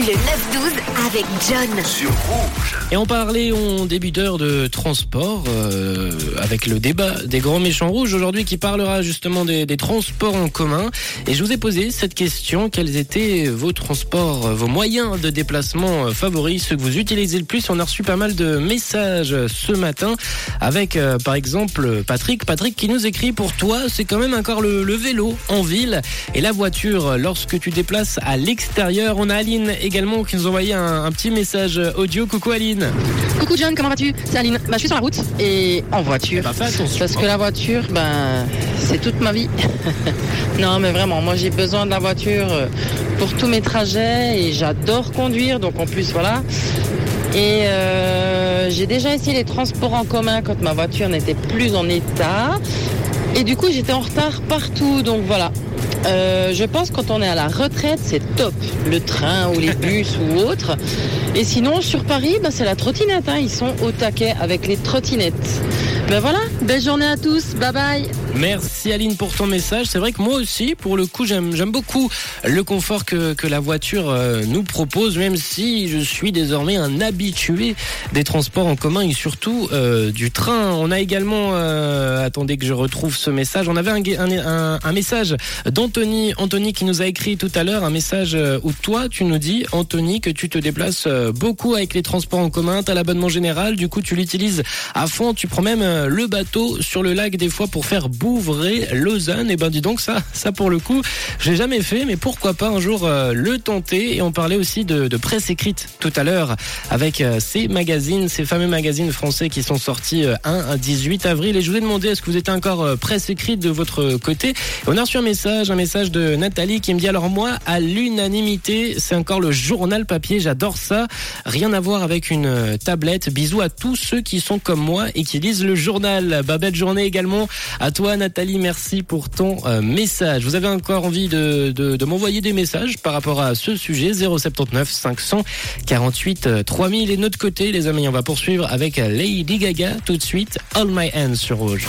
Le 9-12 avec John. Sur Rouge. Et on parlait en début d'heure de transport euh, avec le débat des grands méchants rouges aujourd'hui qui parlera justement des, des transports en commun. Et je vous ai posé cette question quels étaient vos transports, vos moyens de déplacement favoris, ceux que vous utilisez le plus? On a reçu pas mal de messages ce matin avec euh, par exemple Patrick. Patrick qui nous écrit pour toi, c'est quand même encore le, le vélo en ville et la voiture lorsque tu déplaces à l'extérieur. On a Aline également qui nous a envoyé un, un petit message audio. Coucou Aline. Coucou John, comment vas-tu? C'est Aline. Bah, je suis sur la route et en voiture. Bah. Parce que la voiture, ben, c'est toute ma vie. non, mais vraiment, moi j'ai besoin de la voiture euh, pour tous mes trajets et j'adore conduire, donc en plus, voilà. Et euh, j'ai déjà essayé les transports en commun quand ma voiture n'était plus en état. Et du coup, j'étais en retard partout, donc voilà. Euh, je pense quand on est à la retraite, c'est top. Le train ou les bus ou autre. Et sinon, sur Paris, bah, c'est la trottinette. hein. Ils sont au taquet avec les trottinettes. Ben voilà, belle journée à tous. Bye bye. Merci Aline pour ton message. C'est vrai que moi aussi, pour le coup, j'aime beaucoup le confort que, la voiture euh, nous propose, même si je suis désormais un habitué des transports en commun et surtout euh, du train. On a également, euh, attendez que je retrouve ce message, on avait un, un, message d'Anthony, Anthony qui nous a écrit tout à l'heure un message où toi tu nous dis, Anthony, que tu te déplaces beaucoup avec les transports en commun, tu as l'abonnement général, du coup tu l'utilises à fond, tu prends même le bateau sur le lac des fois pour faire Bouvray, Lausanne. Et ben dis donc ça, ça pour le coup, j'ai jamais fait, mais pourquoi pas un jour euh, le tenter. Et on parlait aussi de, presse écrite tout à l'heure avec euh, ces magazines, ces fameux magazines français qui sont sortis euh, 1 à 18 avril. Et je vous ai demandé est-ce que vous êtes encore euh, presse écrite de votre côté? Et on a reçu un message, un message de Nathalie qui me dit alors moi à l'unanimité, c'est encore le journal papier. J'adore ça. Rien à voir avec une tablette. Bisous à tous ceux qui sont comme moi et qui lisent le journal. Bah, belle journée également à toi Nathalie. Merci pour ton euh, message. Vous avez encore envie de, de, m'envoyer des messages par rapport à ce sujet? 079 548 euh, 3000 et de notre côté les amis on va poursuivre avec Lady Gaga tout de suite All My Hands sur Rouge.